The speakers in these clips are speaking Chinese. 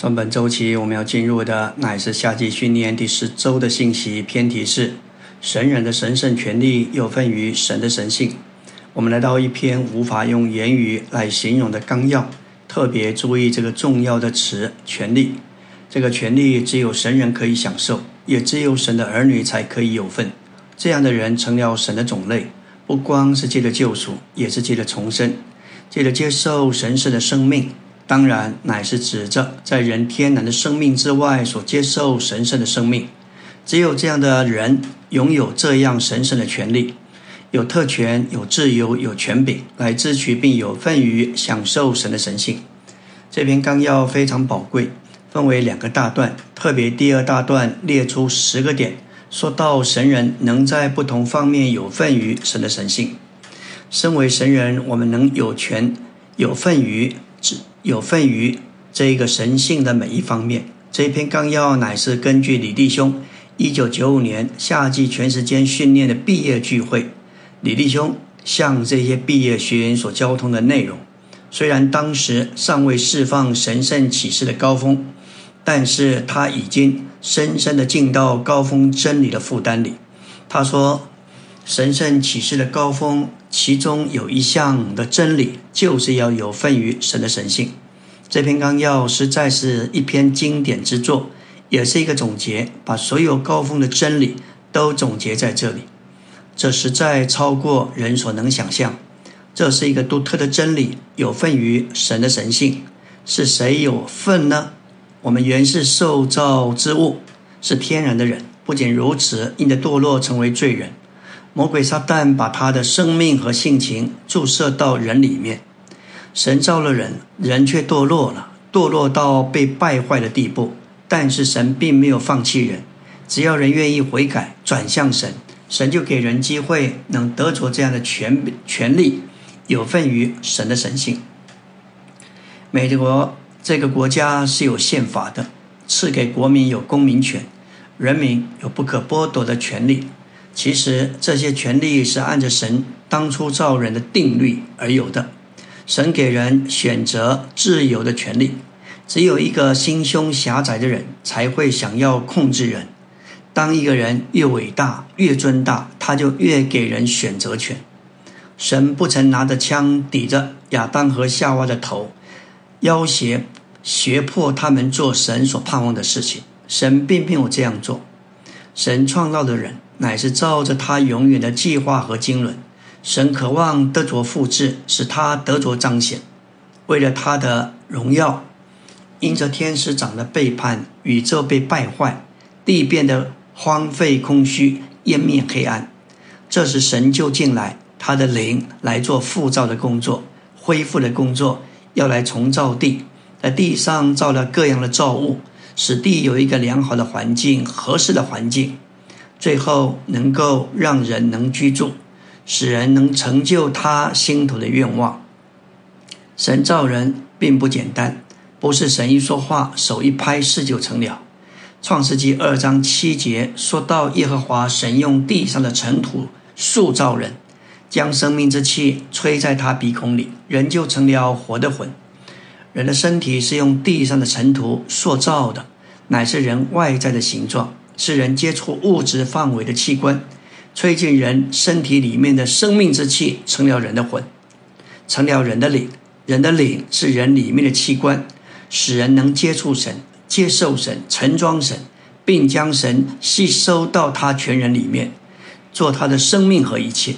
从本周期，我们要进入的乃是夏季训练第十周的信息。偏题是神人的神圣权利有份于神的神性。我们来到一篇无法用言语来形容的纲要，特别注意这个重要的词“权利”。这个权利只有神人可以享受，也只有神的儿女才可以有份。这样的人成了神的种类，不光是借着救赎，也是借着重生，借着接受神圣的生命。当然，乃是指着在人天然的生命之外所接受神圣的生命。只有这样的人拥有这样神圣的权利，有特权、有自由、有权柄来支取并有份于享受神的神性。这篇纲要非常宝贵，分为两个大段，特别第二大段列出十个点，说到神人能在不同方面有份于神的神性。身为神人，我们能有权有份于。有份于这个神性的每一方面。这篇纲要乃是根据李弟兄一九九五年夏季全时间训练的毕业聚会，李弟兄向这些毕业学员所交通的内容。虽然当时尚未释放神圣启示的高峰，但是他已经深深的进到高峰真理的负担里。他说，神圣启示的高峰。其中有一项的真理，就是要有份于神的神性。这篇纲要实在是一篇经典之作，也是一个总结，把所有高峰的真理都总结在这里。这实在超过人所能想象。这是一个独特的真理，有份于神的神性。是谁有份呢？我们原是受造之物，是天然的人。不仅如此，因的堕落成为罪人。魔鬼撒旦把他的生命和性情注射到人里面，神造了人，人却堕落了，堕落到被败坏的地步。但是神并没有放弃人，只要人愿意悔改，转向神，神就给人机会，能得着这样的权权利，有份于神的神性。美国这个国家是有宪法的，赐给国民有公民权，人民有不可剥夺的权利。其实这些权利是按着神当初造人的定律而有的。神给人选择自由的权利，只有一个心胸狭窄的人才会想要控制人。当一个人越伟大、越尊大，他就越给人选择权。神不曾拿着枪抵着亚当和夏娃的头，要挟、胁迫他们做神所盼望的事情。神并没有这样做。神创造的人。乃是照着他永远的计划和经纶，神渴望得着复制，使他得着彰显。为了他的荣耀，因着天使长的背叛，宇宙被败坏，地变得荒废空虚，湮灭黑暗。这时神就进来，他的灵来做复造的工作、恢复的工作，要来重造地，在地上造了各样的造物，使地有一个良好的环境、合适的环境。最后能够让人能居住，使人能成就他心头的愿望。神造人并不简单，不是神一说话，手一拍，事就成了。创世纪二章七节说到，耶和华神用地上的尘土塑造人，将生命之气吹在他鼻孔里，人就成了活的魂。人的身体是用地上的尘土塑造的，乃是人外在的形状。是人接触物质范围的器官，吹进人身体里面的生命之气，成了人的魂，成了人的灵。人的灵是人里面的器官，使人能接触神、接受神、承装神，并将神吸收到他全人里面，做他的生命和一切。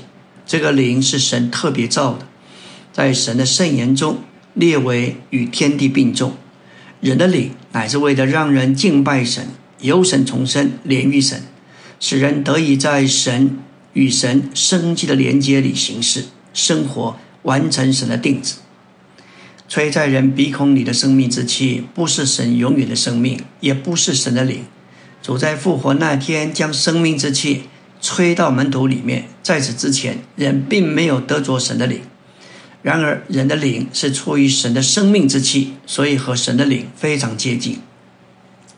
这个灵是神特别造的，在神的圣言中列为与天地并重。人的灵乃是为了让人敬拜神。由神重生，连于神，使人得以在神与神生机的连接里行事、生活，完成神的定旨。吹在人鼻孔里的生命之气，不是神永远的生命，也不是神的灵。主在复活那天将生命之气吹到门徒里面，在此之前，人并没有得着神的灵。然而，人的灵是出于神的生命之气，所以和神的灵非常接近。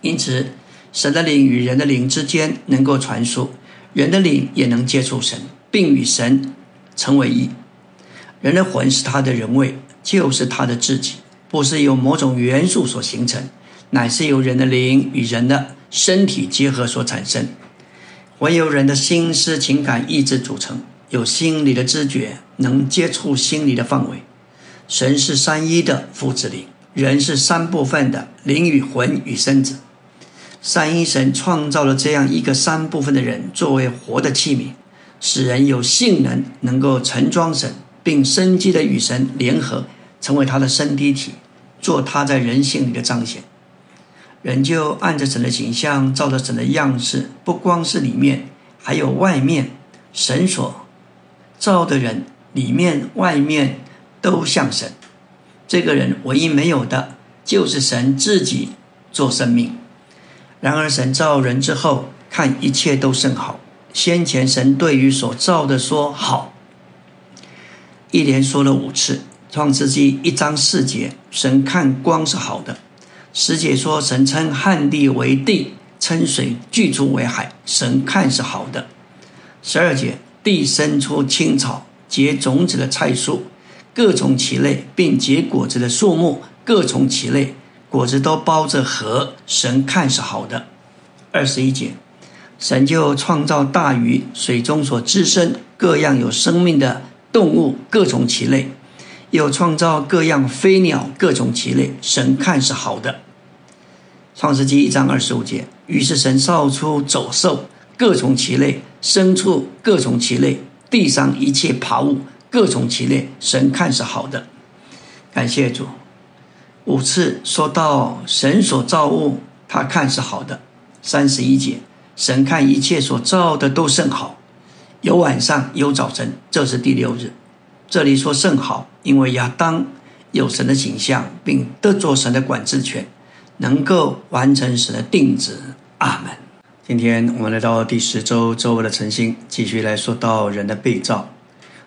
因此。神的灵与人的灵之间能够传输，人的灵也能接触神，并与神成为一。人的魂是他的人位，就是他的自己，不是由某种元素所形成，乃是由人的灵与人的身体结合所产生，魂由人的心思、情感、意志组成，有心理的知觉，能接触心理的范围。神是三一的父子灵，人是三部分的灵与魂与身子。三一神创造了这样一个三部分的人，作为活的器皿，使人有性能，能够盛装神，并生机的与神联合，成为他的身体体，做他在人性里的彰显。人就按着神的形象，照着神的样式，不光是里面，还有外面。神所造的人，里面外面都像神。这个人唯一没有的，就是神自己做生命。然而，神造人之后，看一切都甚好。先前神对于所造的说好，一连说了五次。创世纪一章四节，神看光是好的。十节说神称旱地为地，称水巨出为海，神看是好的。十二节地生出青草，结种子的菜蔬，各从其类，并结果子的树木各从其类。果子都包着核，神看是好的。二十一节，神就创造大鱼，水中所滋生各样有生命的动物，各从其类；又创造各样飞鸟，各从其类。神看是好的。创世纪一章二十五节，于是神造出走兽，各从其类；牲畜各从其类；地上一切爬物各从其类。神看是好的。感谢主。五次说到神所造物，他看是好的。三十一节，神看一切所造的都甚好，有晚上有早晨，这是第六日。这里说甚好，因为亚当有神的形象，并得着神的管制权，能够完成神的定旨。阿门。今天我们来到第十周周围的晨星，继续来说到人的被造，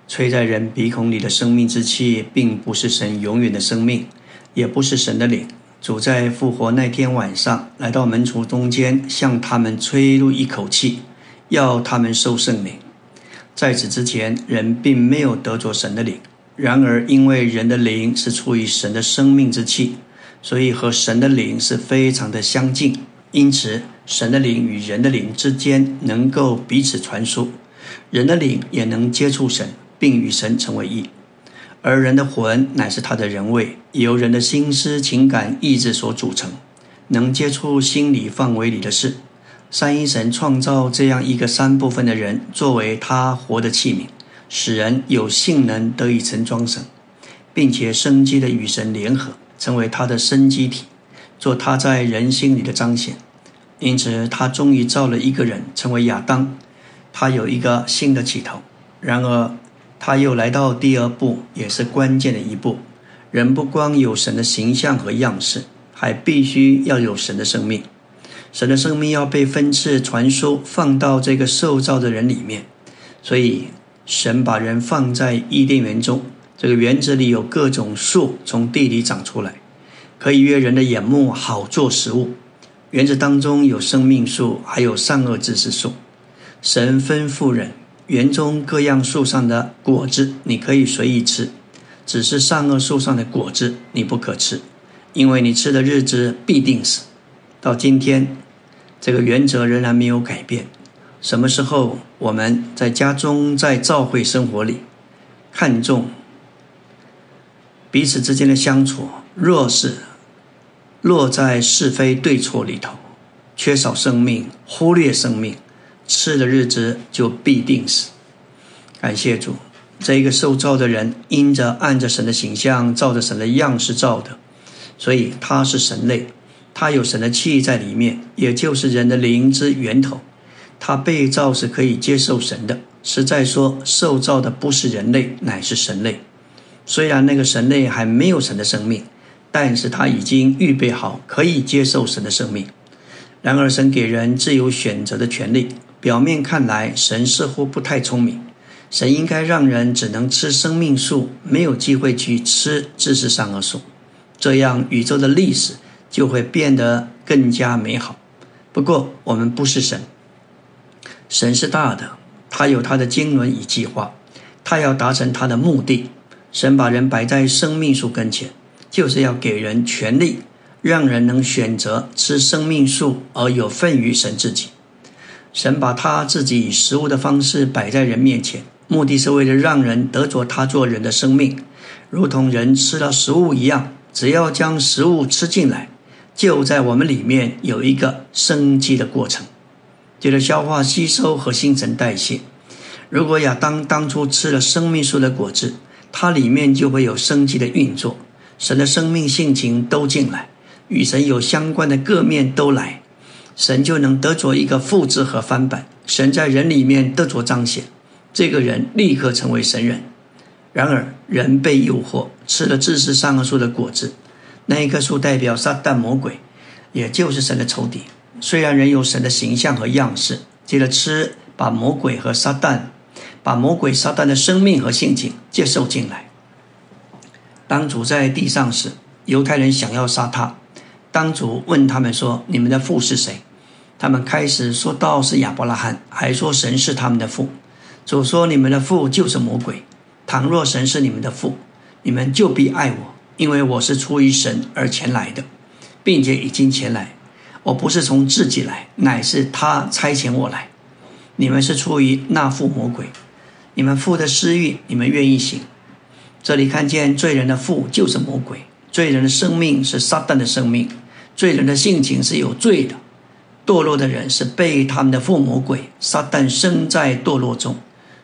吹在人鼻孔里的生命之气，并不是神永远的生命。也不是神的灵。主在复活那天晚上来到门徒中间，向他们吹入一口气，要他们受圣灵。在此之前，人并没有得着神的灵。然而，因为人的灵是出于神的生命之气，所以和神的灵是非常的相近。因此，神的灵与人的灵之间能够彼此传输，人的灵也能接触神，并与神成为一。而人的魂乃是他的人位，由人的心思、情感、意志所组成，能接触心理范围里的事。三一神创造这样一个三部分的人，作为他活的器皿，使人有性能得以成装神，并且生机的与神联合，成为他的生机体，做他在人心里的彰显。因此，他终于造了一个人，成为亚当。他有一个新的起头。然而，他又来到第二步，也是关键的一步。人不光有神的形象和样式，还必须要有神的生命。神的生命要被分次传输，放到这个受造的人里面。所以，神把人放在伊甸园中，这个园子里有各种树从地里长出来，可以悦人的眼目，好做食物。园子当中有生命树，还有善恶知识树。神吩咐人。园中各样树上的果子，你可以随意吃；只是善恶树上的果子，你不可吃，因为你吃的日子必定死。到今天，这个原则仍然没有改变。什么时候我们在家中、在教会生活里，看重彼此之间的相处，若是落在是非对错里头，缺少生命，忽略生命。吃的日子就必定死。感谢主，这一个受造的人，因着按着神的形象，照着神的样式造的，所以他是神类，他有神的气在里面，也就是人的灵之源头。他被造是可以接受神的。实在说，受造的不是人类，乃是神类。虽然那个神类还没有神的生命，但是他已经预备好可以接受神的生命。然而，神给人自由选择的权利。表面看来，神似乎不太聪明。神应该让人只能吃生命树，没有机会去吃知识善恶树，这样宇宙的历史就会变得更加美好。不过，我们不是神，神是大的，他有他的经纶与计划，他要达成他的目的。神把人摆在生命树跟前，就是要给人权利，让人能选择吃生命树而有份于神自己。神把他自己以食物的方式摆在人面前，目的是为了让人得着他做人的生命，如同人吃了食物一样。只要将食物吃进来，就在我们里面有一个生机的过程，就是消化吸收和新陈代谢。如果亚当当初吃了生命树的果子，它里面就会有生机的运作，神的生命性情都进来，与神有相关的各面都来，神就能得着一个复制和翻版。神在人里面得着彰显，这个人立刻成为神人。然而，人被诱惑吃了知识上棵树的果子，那一棵树代表撒旦魔鬼，也就是神的仇敌。虽然人有神的形象和样式，接着吃，把魔鬼和撒旦，把魔鬼撒旦的生命和性情接受进来。当主在地上时，犹太人想要杀他。当主问他们说：“你们的父是谁？”他们开始说道：“是亚伯拉罕。”还说神是他们的父。主说：“你们的父就是魔鬼。”倘若神是你们的父，你们就必爱我，因为我是出于神而前来的，并且已经前来。我不是从自己来，乃是他差遣我来。你们是出于那父魔鬼，你们父的私欲，你们愿意行。这里看见罪人的父就是魔鬼，罪人的生命是撒旦的生命，罪人的性情是有罪的，堕落的人是被他们的父魔鬼撒旦生在堕落中。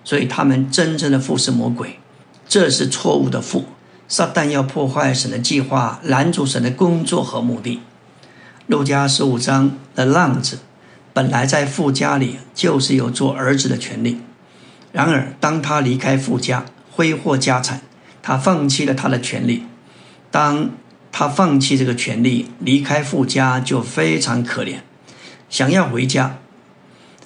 所以他们真正的父是魔鬼，这是错误的父。撒旦要破坏神的计划，拦阻神的工作和目的。路加十五章的浪子，本来在父家里就是有做儿子的权利。然而，当他离开父家，挥霍家产，他放弃了他的权利。当他放弃这个权利，离开父家，就非常可怜，想要回家，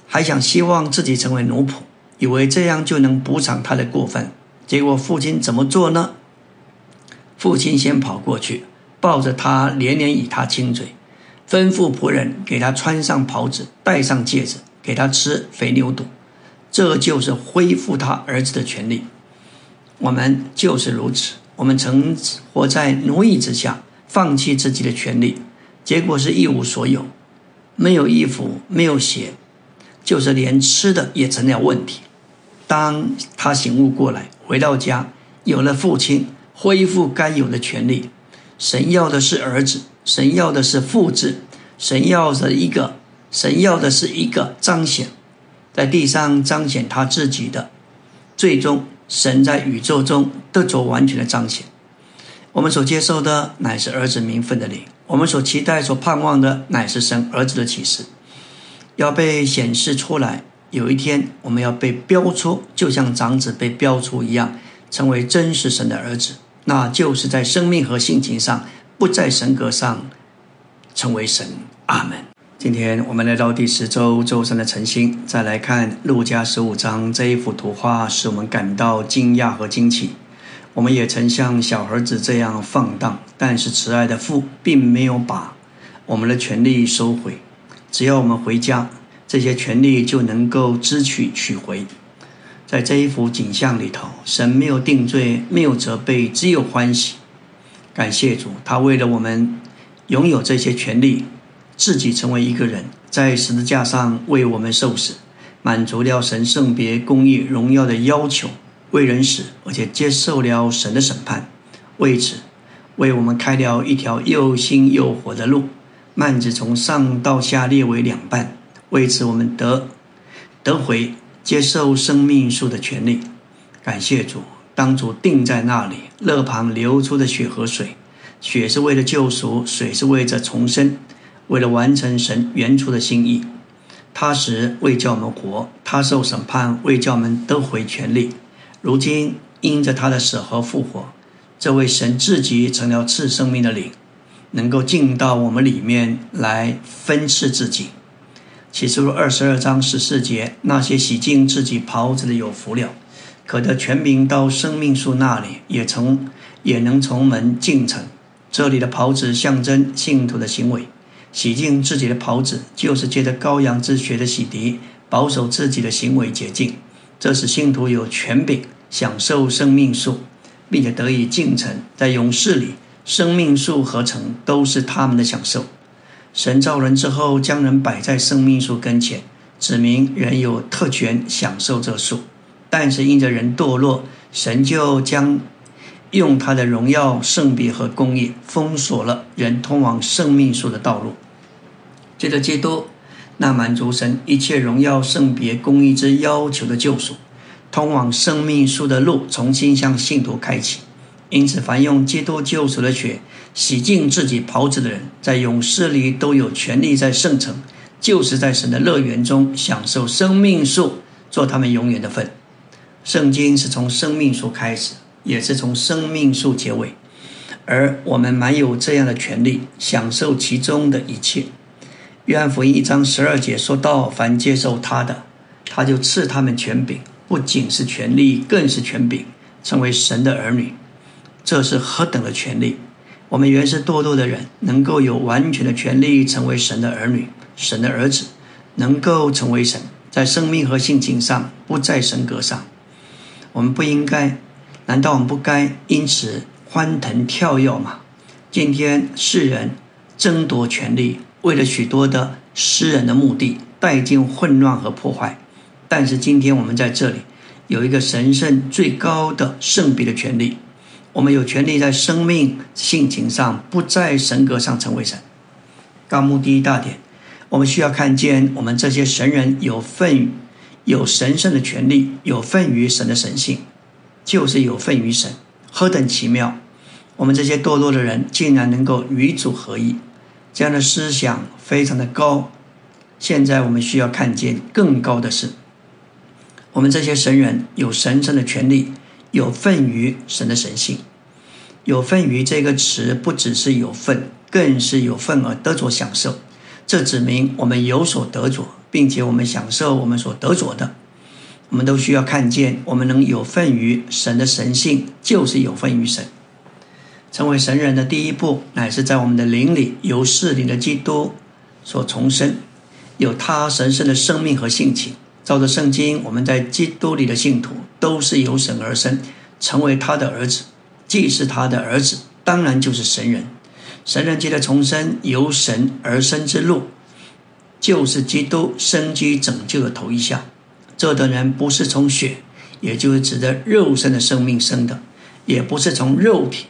还想希望自己成为奴仆。以为这样就能补偿他的过分，结果父亲怎么做呢？父亲先跑过去，抱着他，连连与他亲嘴，吩咐仆人给他穿上袍子，戴上戒指，给他吃肥牛肚。这就是恢复他儿子的权利。我们就是如此，我们曾活在奴役之下，放弃自己的权利，结果是一无所有，没有衣服，没有鞋。就是连吃的也成了问题。当他醒悟过来，回到家，有了父亲，恢复该有的权利。神要的是儿子，神要的是复制，神要的一个，神要的是一个彰显，在地上彰显他自己的。最终，神在宇宙中得着完全的彰显。我们所接受的乃是儿子名分的灵，我们所期待、所盼望的乃是神儿子的启示。要被显示出来，有一天我们要被标出，就像长子被标出一样，成为真实神的儿子，那就是在生命和性情上，不在神格上成为神。阿门。今天我们来到第十周周三的晨星，再来看路加十五章这一幅图画，使我们感到惊讶和惊奇。我们也曾像小儿子这样放荡，但是慈爱的父并没有把我们的权利收回。只要我们回家，这些权利就能够支取取回。在这一幅景象里头，神没有定罪，没有责备，只有欢喜。感谢主，他为了我们拥有这些权利，自己成为一个人，在十字架上为我们受死，满足了神圣别、公义、荣耀的要求，为人死，而且接受了神的审判，为此为我们开了一条又新又活的路。幔子从上到下裂为两半，为此我们得得回接受生命树的权利。感谢主，当主定在那里，肋旁流出的血和水，血是为了救赎，水是为着重生，为了完成神原初的心意。他时为叫我们活，他受审判为叫我们得回权利。如今因着他的死和复活，这位神自己成了赐生命的灵。能够进到我们里面来分赐自己。启示录二十二章十四节，那些洗净自己袍子的有福了，可得全名到生命树那里，也从也能从门进城。这里的袍子象征信徒的行为，洗净自己的袍子就是借着羔羊之血的洗涤，保守自己的行为洁净。这使信徒有权柄享受生命树，并且得以进城，在勇士里。生命树合成都是他们的享受。神造人之后，将人摆在生命树跟前，指明人有特权享受这树。但是因着人堕落，神就将用他的荣耀、圣别和公义封锁了人通往生命树的道路。接着，基督那满足神一切荣耀、圣别、公义之要求的救赎，通往生命树的路重新向信徒开启。因此，凡用基督救赎的血洗净自己袍子的人，在勇士里都有权利在圣城，就是在神的乐园中享受生命树，做他们永远的份。圣经是从生命树开始，也是从生命树结尾，而我们满有这样的权利，享受其中的一切。约翰福音一章十二节说到：“凡接受他的，他就赐他们权柄，不仅是权利，更是权柄，成为神的儿女。”这是何等的权利！我们原是堕落的人，能够有完全的权利成为神的儿女、神的儿子，能够成为神，在生命和性情上不在神格上。我们不应该，难道我们不该因此欢腾跳跃吗？今天世人争夺权力，为了许多的私人的目的，带进混乱和破坏。但是今天我们在这里有一个神圣最高的圣别的权利。我们有权利在生命性情上不在神格上成为神。纲目第一大点，我们需要看见我们这些神人有份、有神圣的权利，有份于神的神性，就是有份于神。何等奇妙！我们这些堕落的人竟然能够与主合一，这样的思想非常的高。现在我们需要看见更高的是，我们这些神人有神圣的权利。有份于神的神性，有份于这个词不只是有份，更是有份而得着享受。这指明我们有所得着，并且我们享受我们所得着的。我们都需要看见，我们能有份于神的神性，就是有份于神。成为神人的第一步，乃是在我们的灵里由世灵的基督所重生，有他神圣的生命和性情。照着圣经，我们在基督里的信徒都是由神而生，成为他的儿子。既是他的儿子，当然就是神人。神人界的重生，由神而生之路，就是基督生机拯救的头一项。这等人不是从血，也就是指的肉身的生命生的；也不是从肉体，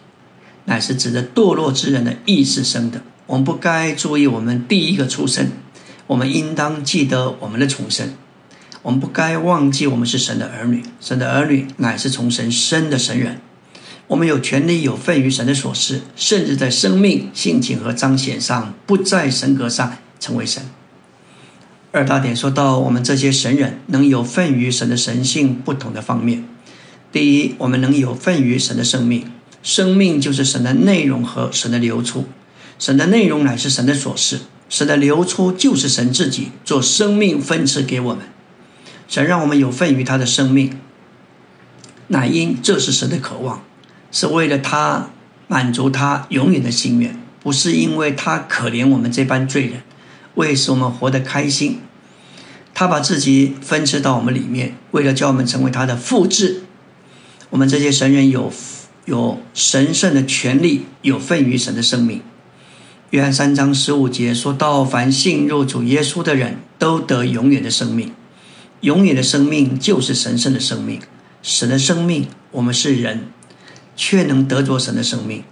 乃是指的堕落之人的意识生的。我们不该注意我们第一个出生，我们应当记得我们的重生。我们不该忘记，我们是神的儿女，神的儿女乃是从神生的神人。我们有权利有份于神的所事，甚至在生命、性情和彰显上，不在神格上成为神。二大点说到，我们这些神人能有份于神的神性不同的方面。第一，我们能有份于神的生命，生命就是神的内容和神的流出。神的内容乃是神的所事，神的流出就是神自己做生命分赐给我们。神让我们有份于他的生命，乃因这是神的渴望，是为了他满足他永远的心愿，不是因为他可怜我们这般罪人，为使我们活得开心。他把自己分赐到我们里面，为了叫我们成为他的复制。我们这些神人有有神圣的权利，有份于神的生命。约翰三章十五节说到：凡信入主耶稣的人都得永远的生命。永远的生命就是神圣的生命，神的生命。我们是人，却能得着神的生命。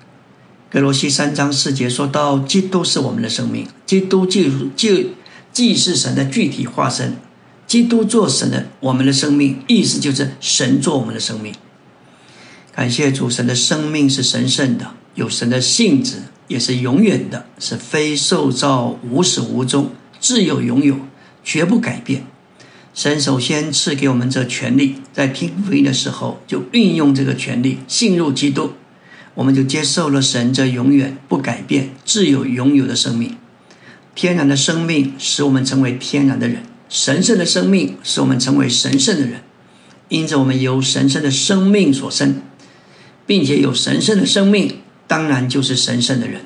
格罗西三章四节说到，基督是我们的生命，基督就就既是神的具体化身。基督做神的我们的生命，意思就是神做我们的生命。感谢主，神的生命是神圣的，有神的性质，也是永远的，是非受造、无始无终、自有永有，绝不改变。神首先赐给我们这权利，在听福音的时候就运用这个权利，信入基督，我们就接受了神这永远不改变、自有永有的生命。天然的生命使我们成为天然的人，神圣的生命使我们成为神圣的人。因着我们由神圣的生命所生，并且有神圣的生命，当然就是神圣的人。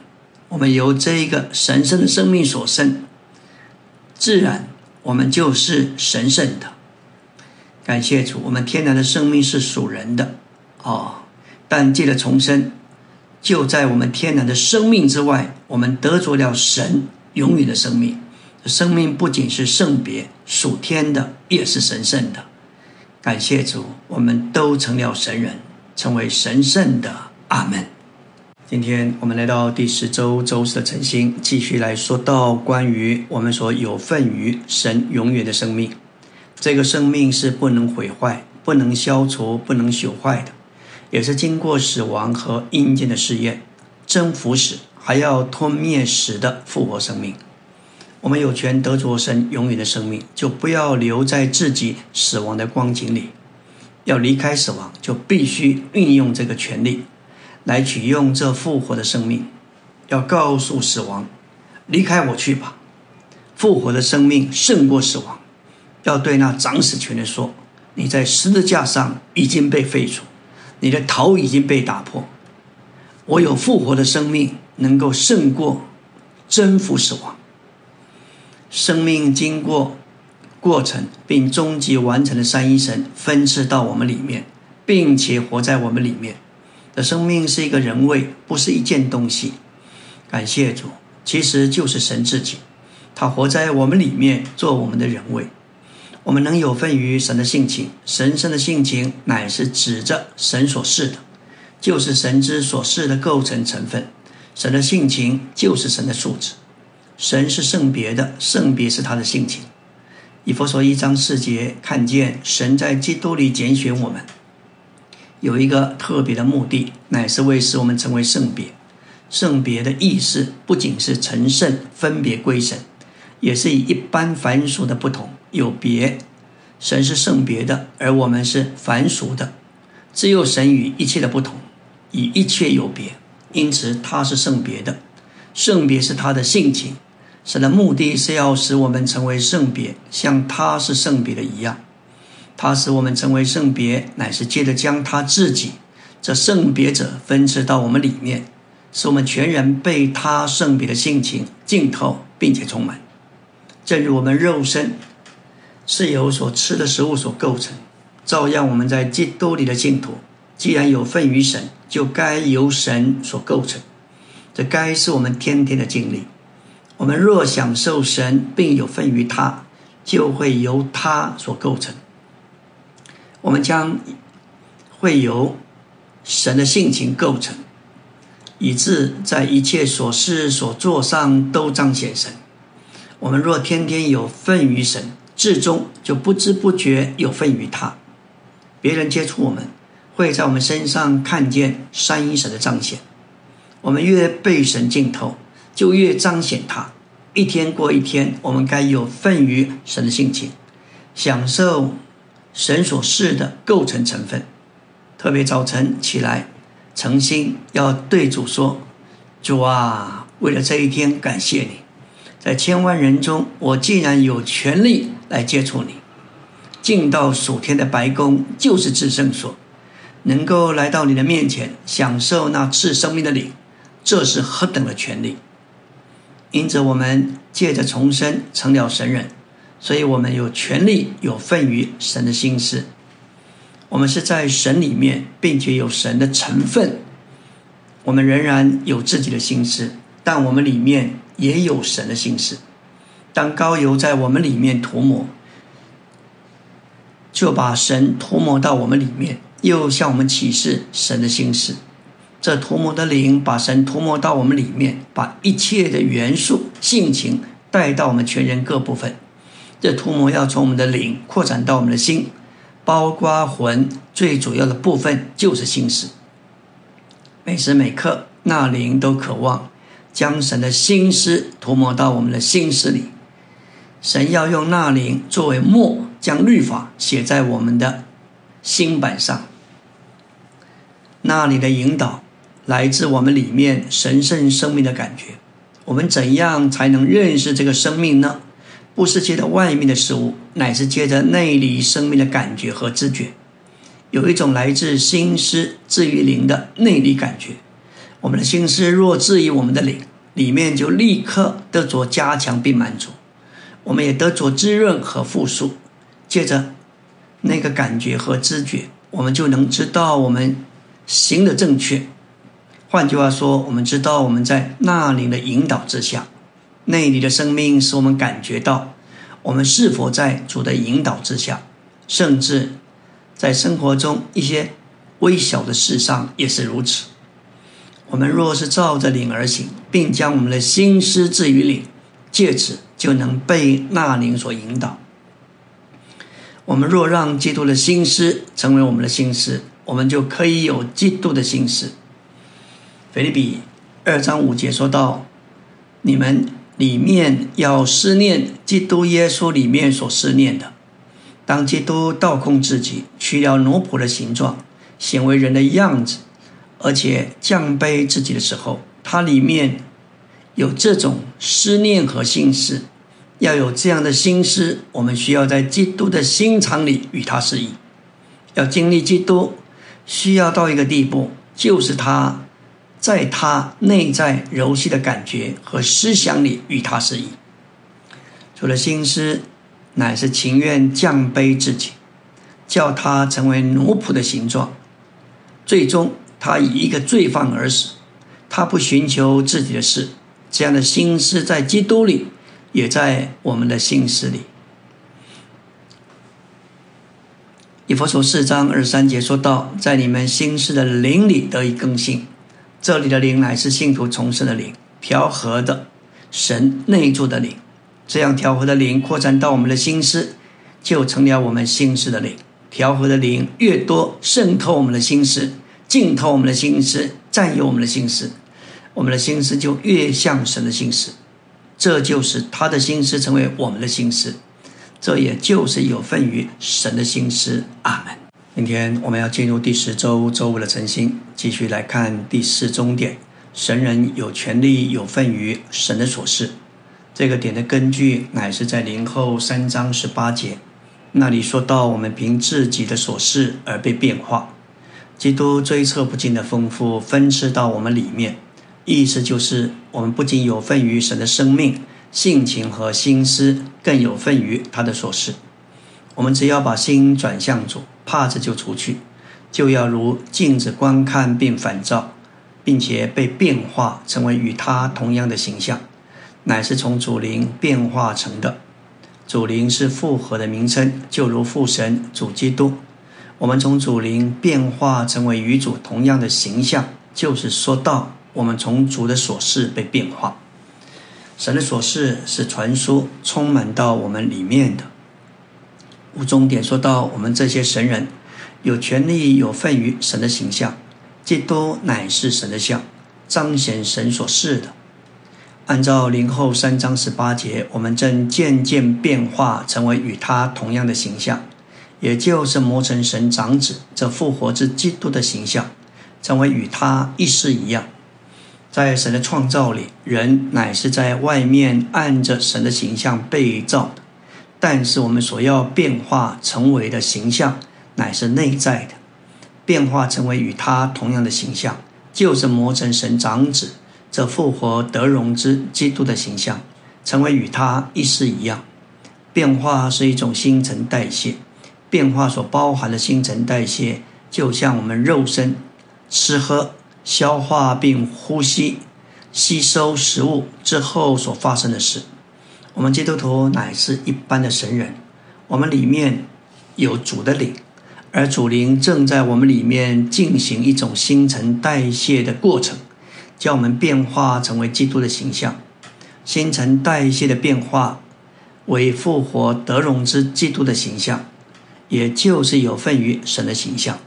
我们由这一个神圣的生命所生，自然。我们就是神圣的，感谢主。我们天然的生命是属人的，哦，但借着重生，就在我们天然的生命之外，我们得着了神永远的生命。生命不仅是圣别属天的，也是神圣的。感谢主，我们都成了神人，成为神圣的。阿门。今天我们来到第十周周四的晨星，继续来说到关于我们所有份于神永远的生命。这个生命是不能毁坏、不能消除、不能朽坏的，也是经过死亡和阴间的试验，征服死还要吞灭死的复活生命。我们有权得着神永远的生命，就不要留在自己死亡的光景里。要离开死亡，就必须运用这个权利，来取用这复活的生命。要告诉死亡，离开我去吧。复活的生命胜过死亡。要对那掌死权的说：你在十字架上已经被废除，你的头已经被打破。我有复活的生命，能够胜过征服死亡。生命经过过程并终极完成的三一神分赐到我们里面，并且活在我们里面的生命是一个人位，不是一件东西。感谢主，其实就是神自己，他活在我们里面，做我们的人位。我们能有份于神的性情，神圣的性情乃是指着神所示的，就是神之所示的构成成分。神的性情就是神的素质。神是圣别的，圣别是他的性情。以佛所一章四节看见神在基督里拣选我们，有一个特别的目的，乃是为使我们成为圣别。圣别的意思不仅是成圣、分别归神，也是以一般凡俗的不同有别。神是圣别的，而我们是凡俗的。只有神与一切的不同，与一切有别，因此他是圣别的。圣别是他的性情。神的目的是要使我们成为圣别，像他是圣别的一样。他使我们成为圣别，乃是借着将他自己这圣别者分赐到我们里面，使我们全然被他圣别的性情浸透，并且充满。正如我们肉身是由所吃的食物所构成，照样我们在基督里的净土，既然有份于神，就该由神所构成。这该是我们天天的经历。我们若享受神，并有份于他，就会由他所构成。我们将会由神的性情构成，以致在一切所事所做上都彰显神。我们若天天有份于神，至终就不知不觉有份于他。别人接触我们，会在我们身上看见三一神的彰显。我们越被神浸透。就越彰显他。一天过一天，我们该有份于神的性情，享受神所示的构成成分。特别早晨起来，诚心要对主说：“主啊，为了这一天，感谢你，在千万人中，我竟然有权利来接触你，进到属天的白宫，就是至圣所，能够来到你的面前，享受那赐生命的礼，这是何等的权利！”因此，我们借着重生成了神人，所以我们有权利有份于神的心思。我们是在神里面，并且有神的成分。我们仍然有自己的心思，但我们里面也有神的心思。当膏油在我们里面涂抹，就把神涂抹到我们里面，又向我们启示神的心思。这涂抹的灵把神涂抹到我们里面，把一切的元素、性情带到我们全人各部分。这涂抹要从我们的灵扩展到我们的心，包括魂最主要的部分就是心思。每时每刻，那灵都渴望将神的心思涂抹到我们的心思里。神要用那灵作为墨，将律法写在我们的心板上。那里的引导。来自我们里面神圣生命的感觉，我们怎样才能认识这个生命呢？不是借着外面的事物，乃是借着内里生命的感觉和知觉。有一种来自心思至于灵的内里感觉。我们的心思若至于我们的灵，里面就立刻得着加强并满足，我们也得着滋润和复苏。借着那个感觉和知觉，我们就能知道我们行的正确。换句话说，我们知道我们在那灵的引导之下，内里的生命使我们感觉到我们是否在主的引导之下，甚至在生活中一些微小的事上也是如此。我们若是照着领而行，并将我们的心思置于领，借此就能被那领所引导。我们若让基督的心思成为我们的心思，我们就可以有基督的心思。腓立比二章五节说到：“你们里面要思念基督耶稣里面所思念的。当基督倒空自己，去了奴仆的形状，显为人的样子。”而且降卑自己的时候，它里面有这种思念和心思，要有这样的心思，我们需要在基督的心肠里与他适应。要经历基督，需要到一个地步，就是他在他内在柔细的感觉和思想里与他适应。除了心思，乃是情愿降卑自己，叫他成为奴仆的形状，最终。他以一个罪犯而死，他不寻求自己的事，这样的心思在基督里，也在我们的心思里。以佛所四章二十三节说到，在你们心思的灵里得以更新。这里的灵乃是信徒重生的灵，调和的神内住的灵。这样调和的灵扩展到我们的心思，就成了我们心思的灵。调和的灵越多，渗透我们的心思。浸透我们的心思，占有我们的心思，我们的心思就越像神的心思，这就是他的心思成为我们的心思，这也就是有份于神的心思。阿门。今天我们要进入第十周周五的晨星，继续来看第四终点：神人有权利有份于神的所事。这个点的根据乃是在灵后三章十八节，那里说到我们凭自己的所事而被变化。基督追测不尽的丰富分赐到我们里面，意思就是我们不仅有份于神的生命、性情和心思，更有份于他的所事。我们只要把心转向主，怕着就除去，就要如镜子观看并反照，并且被变化成为与他同样的形象，乃是从主灵变化成的。主灵是复合的名称，就如父神、主基督。我们从主灵变化成为与主同样的形象，就是说到我们从主的所事被变化。神的所事是传输充满到我们里面的。五重点说到我们这些神人有权利有份于神的形象，基督乃是神的像，彰显神所示的。按照灵后三章十八节，我们正渐渐变化成为与他同样的形象。也就是磨成神长子，这复活之基督的形象，成为与他一式一样。在神的创造里，人乃是在外面按着神的形象被造的；但是我们所要变化成为的形象，乃是内在的，变化成为与他同样的形象，就是磨成神长子，这复活得荣之基督的形象，成为与他一式一样。变化是一种新陈代谢。变化所包含的新陈代谢，就像我们肉身吃喝、消化并呼吸、吸收食物之后所发生的事。我们基督徒乃是一般的神人，我们里面有主的灵，而主灵正在我们里面进行一种新陈代谢的过程，将我们变化成为基督的形象。新陈代谢的变化为复活得荣之基督的形象。也就是有份于神的形象。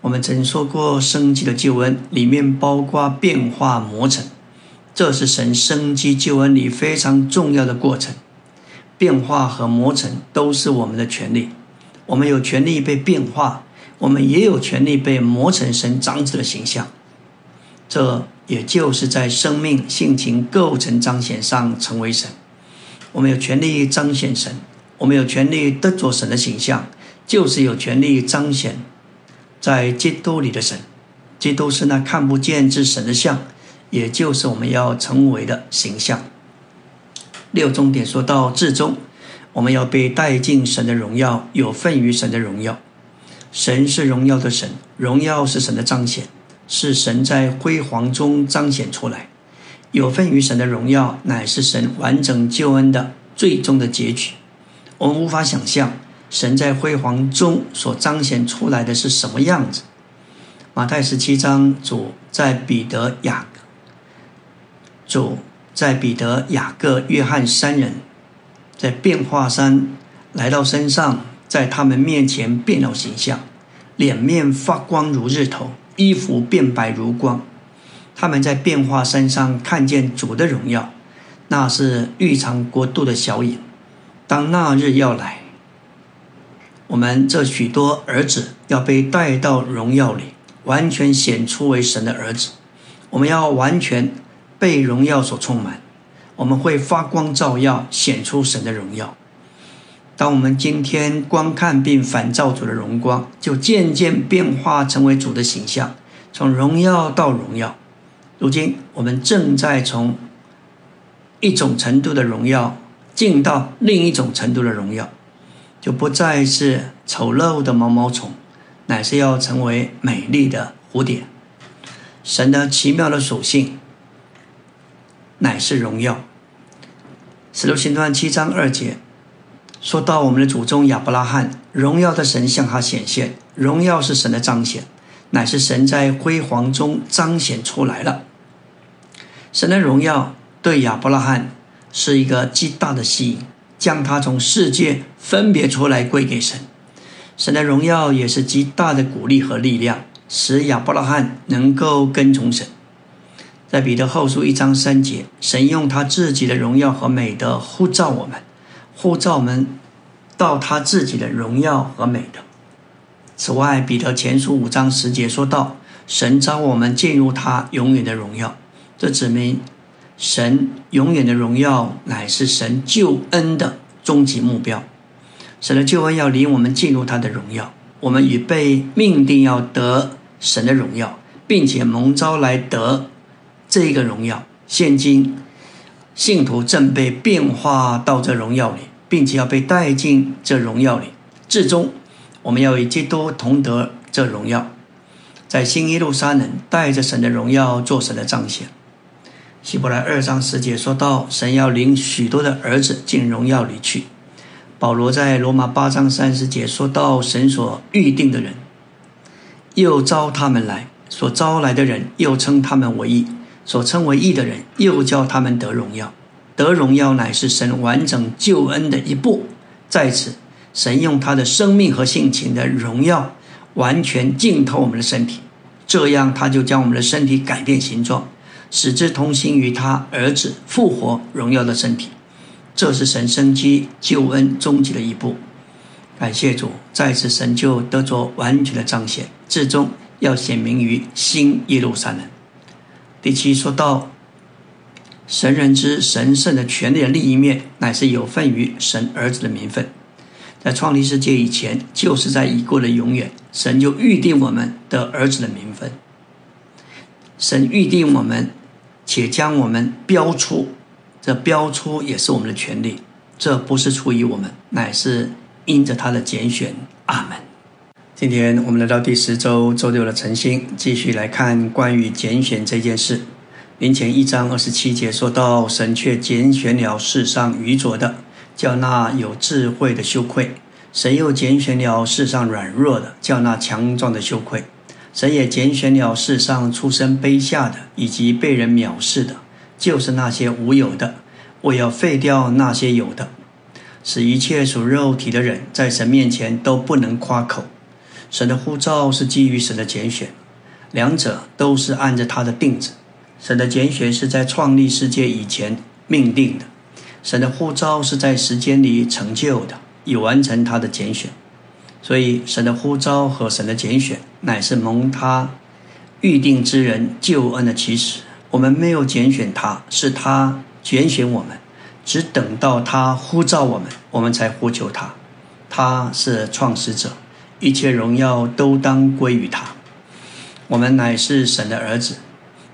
我们曾说过，生机的救恩里面包括变化磨成，这是神生机救恩里非常重要的过程。变化和磨成都是我们的权利，我们有权利被变化，我们也有权利被磨成神长子的形象。这也就是在生命性情构成彰显上成为神。我们有权利彰显神。我们有权利得着神的形象，就是有权利彰显在基督里的神。基督是那看不见之神的像，也就是我们要成为的形象。六重点说到至终，我们要被带进神的荣耀，有份于神的荣耀。神是荣耀的神，荣耀是神的彰显。是神在辉煌中彰显出来，有份于神的荣耀，乃是神完整救恩的最终的结局。我们无法想象神在辉煌中所彰显出来的是什么样子。马太十七章，主在彼得、雅，主在彼得、雅各、约翰三人，在变化山来到山上，在他们面前变了形象，脸面发光如日头，衣服变白如光。他们在变化山上看见主的荣耀，那是玉长国度的小影。当那日要来，我们这许多儿子要被带到荣耀里。完全显出为神的儿子，我们要完全被荣耀所充满，我们会发光照耀，显出神的荣耀。当我们今天观看并反照主的荣光，就渐渐变化成为主的形象，从荣耀到荣耀。如今我们正在从一种程度的荣耀进到另一种程度的荣耀，就不再是丑陋的毛毛虫。乃是要成为美丽的蝴蝶，神的奇妙的属性，乃是荣耀。使徒行传七章二节说到，我们的祖宗亚伯拉罕，荣耀的神向他显现，荣耀是神的彰显，乃是神在辉煌中彰显出来了。神的荣耀对亚伯拉罕是一个极大的吸引，将他从世界分别出来归给神。神的荣耀也是极大的鼓励和力量，使亚伯拉罕能够跟从神。在彼得后书一章三节，神用他自己的荣耀和美德呼召我们，呼召我们到他自己的荣耀和美德。此外，彼得前书五章十节说道：“神召我们进入他永远的荣耀。”这指明神永远的荣耀乃是神救恩的终极目标。神的救恩要领我们进入他的荣耀，我们已被命定要得神的荣耀，并且蒙召来得这一个荣耀。现今信徒正被变化到这荣耀里，并且要被带进这荣耀里。至终，我们要与基督同得这荣耀，在新耶路撒冷带着神的荣耀做神的彰显。希伯来二章十节说到，神要领许多的儿子进荣耀里去。保罗在罗马八章三十节说到：“神所预定的人，又招他们来；所招来的人，又称他们为义；所称为义的人，又叫他们得荣耀。得荣耀乃是神完整救恩的一步。在此，神用他的生命和性情的荣耀完全浸透我们的身体，这样他就将我们的身体改变形状，使之同心于他儿子复活荣耀的身体。”这是神生机救恩终极的一步，感谢主，在此神就得着完全的彰显，至终要显明于新耶路撒冷。第七说到神人之神圣的权利的另一面，乃是有份于神儿子的名分。在创立世界以前，就是在已过的永远，神就预定我们的儿子的名分。神预定我们，且将我们标出。这标出也是我们的权利，这不是出于我们，乃是因着他的拣选。阿门。今天我们来到第十周周六的晨星，继续来看关于拣选这件事。临前一章二十七节说到，神却拣选了世上愚拙的，叫那有智慧的羞愧；神又拣选了世上软弱的，叫那强壮的羞愧；神也拣选了世上出身卑下的，以及被人藐视的。就是那些无有的，我要废掉那些有的，使一切属肉体的人在神面前都不能夸口。神的呼召是基于神的拣选，两者都是按着他的定旨。神的拣选是在创立世界以前命定的，神的呼召是在时间里成就的，以完成他的拣选。所以，神的呼召和神的拣选乃是蒙他预定之人救恩的起始。我们没有拣选他，是他拣选我们，只等到他呼召我们，我们才呼求他。他是创始者，一切荣耀都当归于他。我们乃是神的儿子，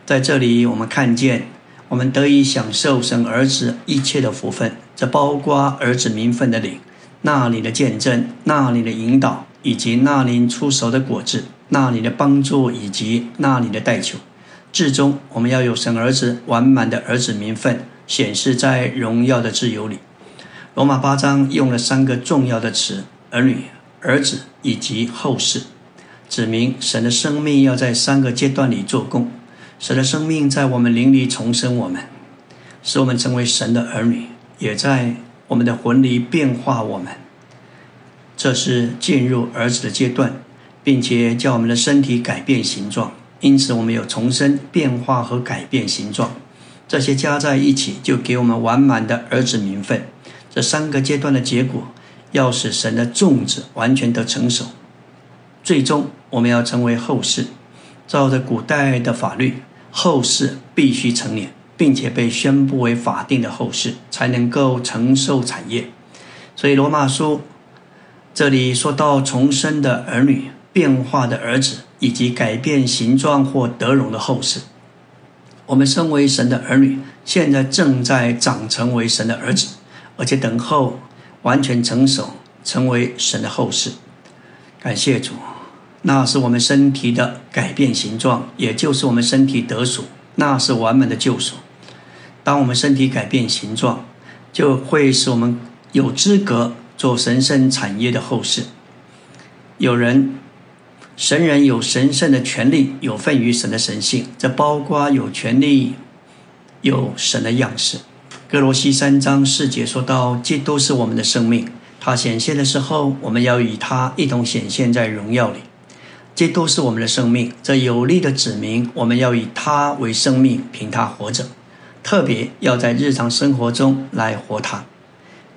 在这里我们看见，我们得以享受神儿子一切的福分，这包括儿子名分的领，那里的见证，那里的引导，以及那灵出熟的果子，那里的帮助以及那里的代求。至终，我们要有神儿子完满的儿子名分，显示在荣耀的自由里。罗马八章用了三个重要的词：儿女、儿子以及后世，指明神的生命要在三个阶段里做工。神的生命在我们灵里重生我们，使我们成为神的儿女；也在我们的魂里变化我们。这是进入儿子的阶段，并且叫我们的身体改变形状。因此，我们有重生、变化和改变形状，这些加在一起，就给我们完满的儿子名分。这三个阶段的结果，要使神的种子完全的成熟。最终，我们要成为后世。照着古代的法律，后世必须成年，并且被宣布为法定的后世，才能够承受产业。所以，罗马书这里说到重生的儿女、变化的儿子，以及改变形状或得荣的后世。我们身为神的儿女，现在正在长成为神的儿子。而且等候完全成熟，成为神的后世。感谢主，那是我们身体的改变形状，也就是我们身体得赎，那是完美的救赎。当我们身体改变形状，就会使我们有资格做神圣产业的后世。有人，神人有神圣的权利，有份于神的神性，这包括有权利，有神的样式。格罗西三章四节说到，基督是我们的生命，他显现的时候，我们要与他一同显现在荣耀里。基督是我们的生命，这有力的指明我们要以他为生命，凭他活着。特别要在日常生活中来活他，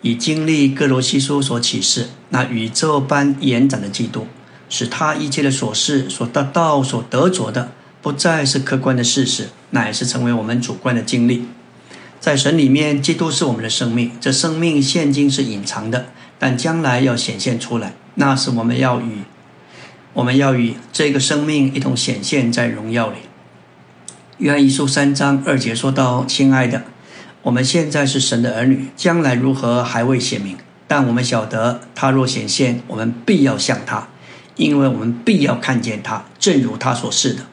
以经历格罗西书所启示那宇宙般延展的基督，使他一切的所事、所得到、所得着的，不再是客观的事实，乃是成为我们主观的经历。在神里面，基督是我们的生命。这生命现今是隐藏的，但将来要显现出来。那是我们要与我们要与这个生命一同显现在荣耀里。约翰一书三章二节说到：“亲爱的，我们现在是神的儿女，将来如何还未显明。但我们晓得，他若显现，我们必要像他，因为我们必要看见他，正如他所示的。”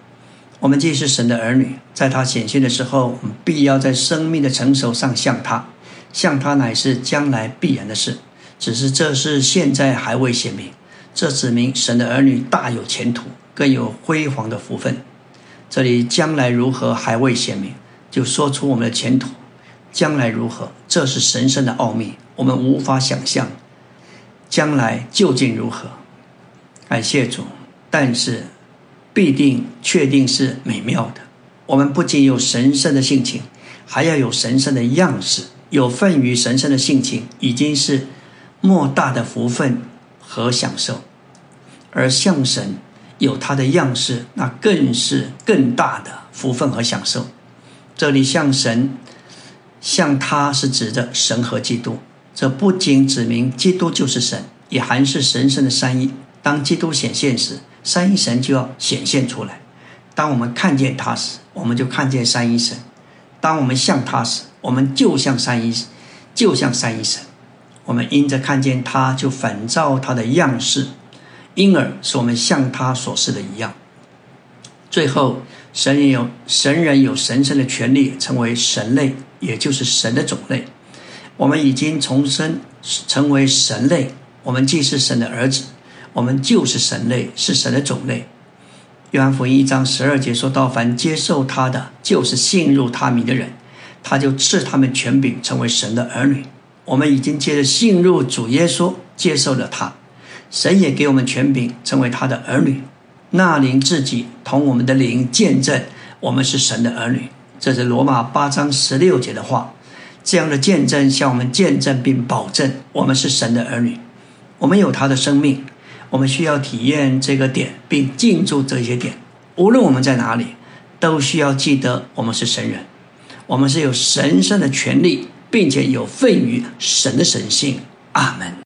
我们既是神的儿女，在他显现的时候，我们必要在生命的成熟上像他，像他乃是将来必然的事。只是这事现在还未显明。这指明神的儿女大有前途，更有辉煌的福分。这里将来如何还未显明，就说出我们的前途将来如何，这是神圣的奥秘，我们无法想象将来究竟如何。感谢主，但是。必定确定是美妙的。我们不仅有神圣的性情，还要有神圣的样式。有份于神圣的性情，已经是莫大的福分和享受；而像神有他的样式，那更是更大的福分和享受。这里像神，像他是指的神和基督。这不仅指明基督就是神，也含是神圣的三一。当基督显现时。三一神就要显现出来。当我们看见他时，我们就看见三一神；当我们像他时，我们就像三一，就像三一神。我们因着看见他，就仿照他的样式，因而使我们像他所示的一样。最后，神人有神人有神圣的权利，成为神类，也就是神的种类。我们已经重生，成为神类。我们既是神的儿子。我们就是神类，是神的种类。约翰福音一章十二节说到：“凡接受他的，就是信入他名的人，他就赐他们权柄，成为神的儿女。”我们已经接着信入主耶稣，接受了他，神也给我们权柄，成为他的儿女。那灵自己同我们的灵见证，我们是神的儿女。这是罗马八章十六节的话。这样的见证向我们见证并保证，我们是神的儿女，我们有他的生命。我们需要体验这个点，并进驻这些点。无论我们在哪里，都需要记得我们是神人，我们是有神圣的权利，并且有份于神的神性。阿门。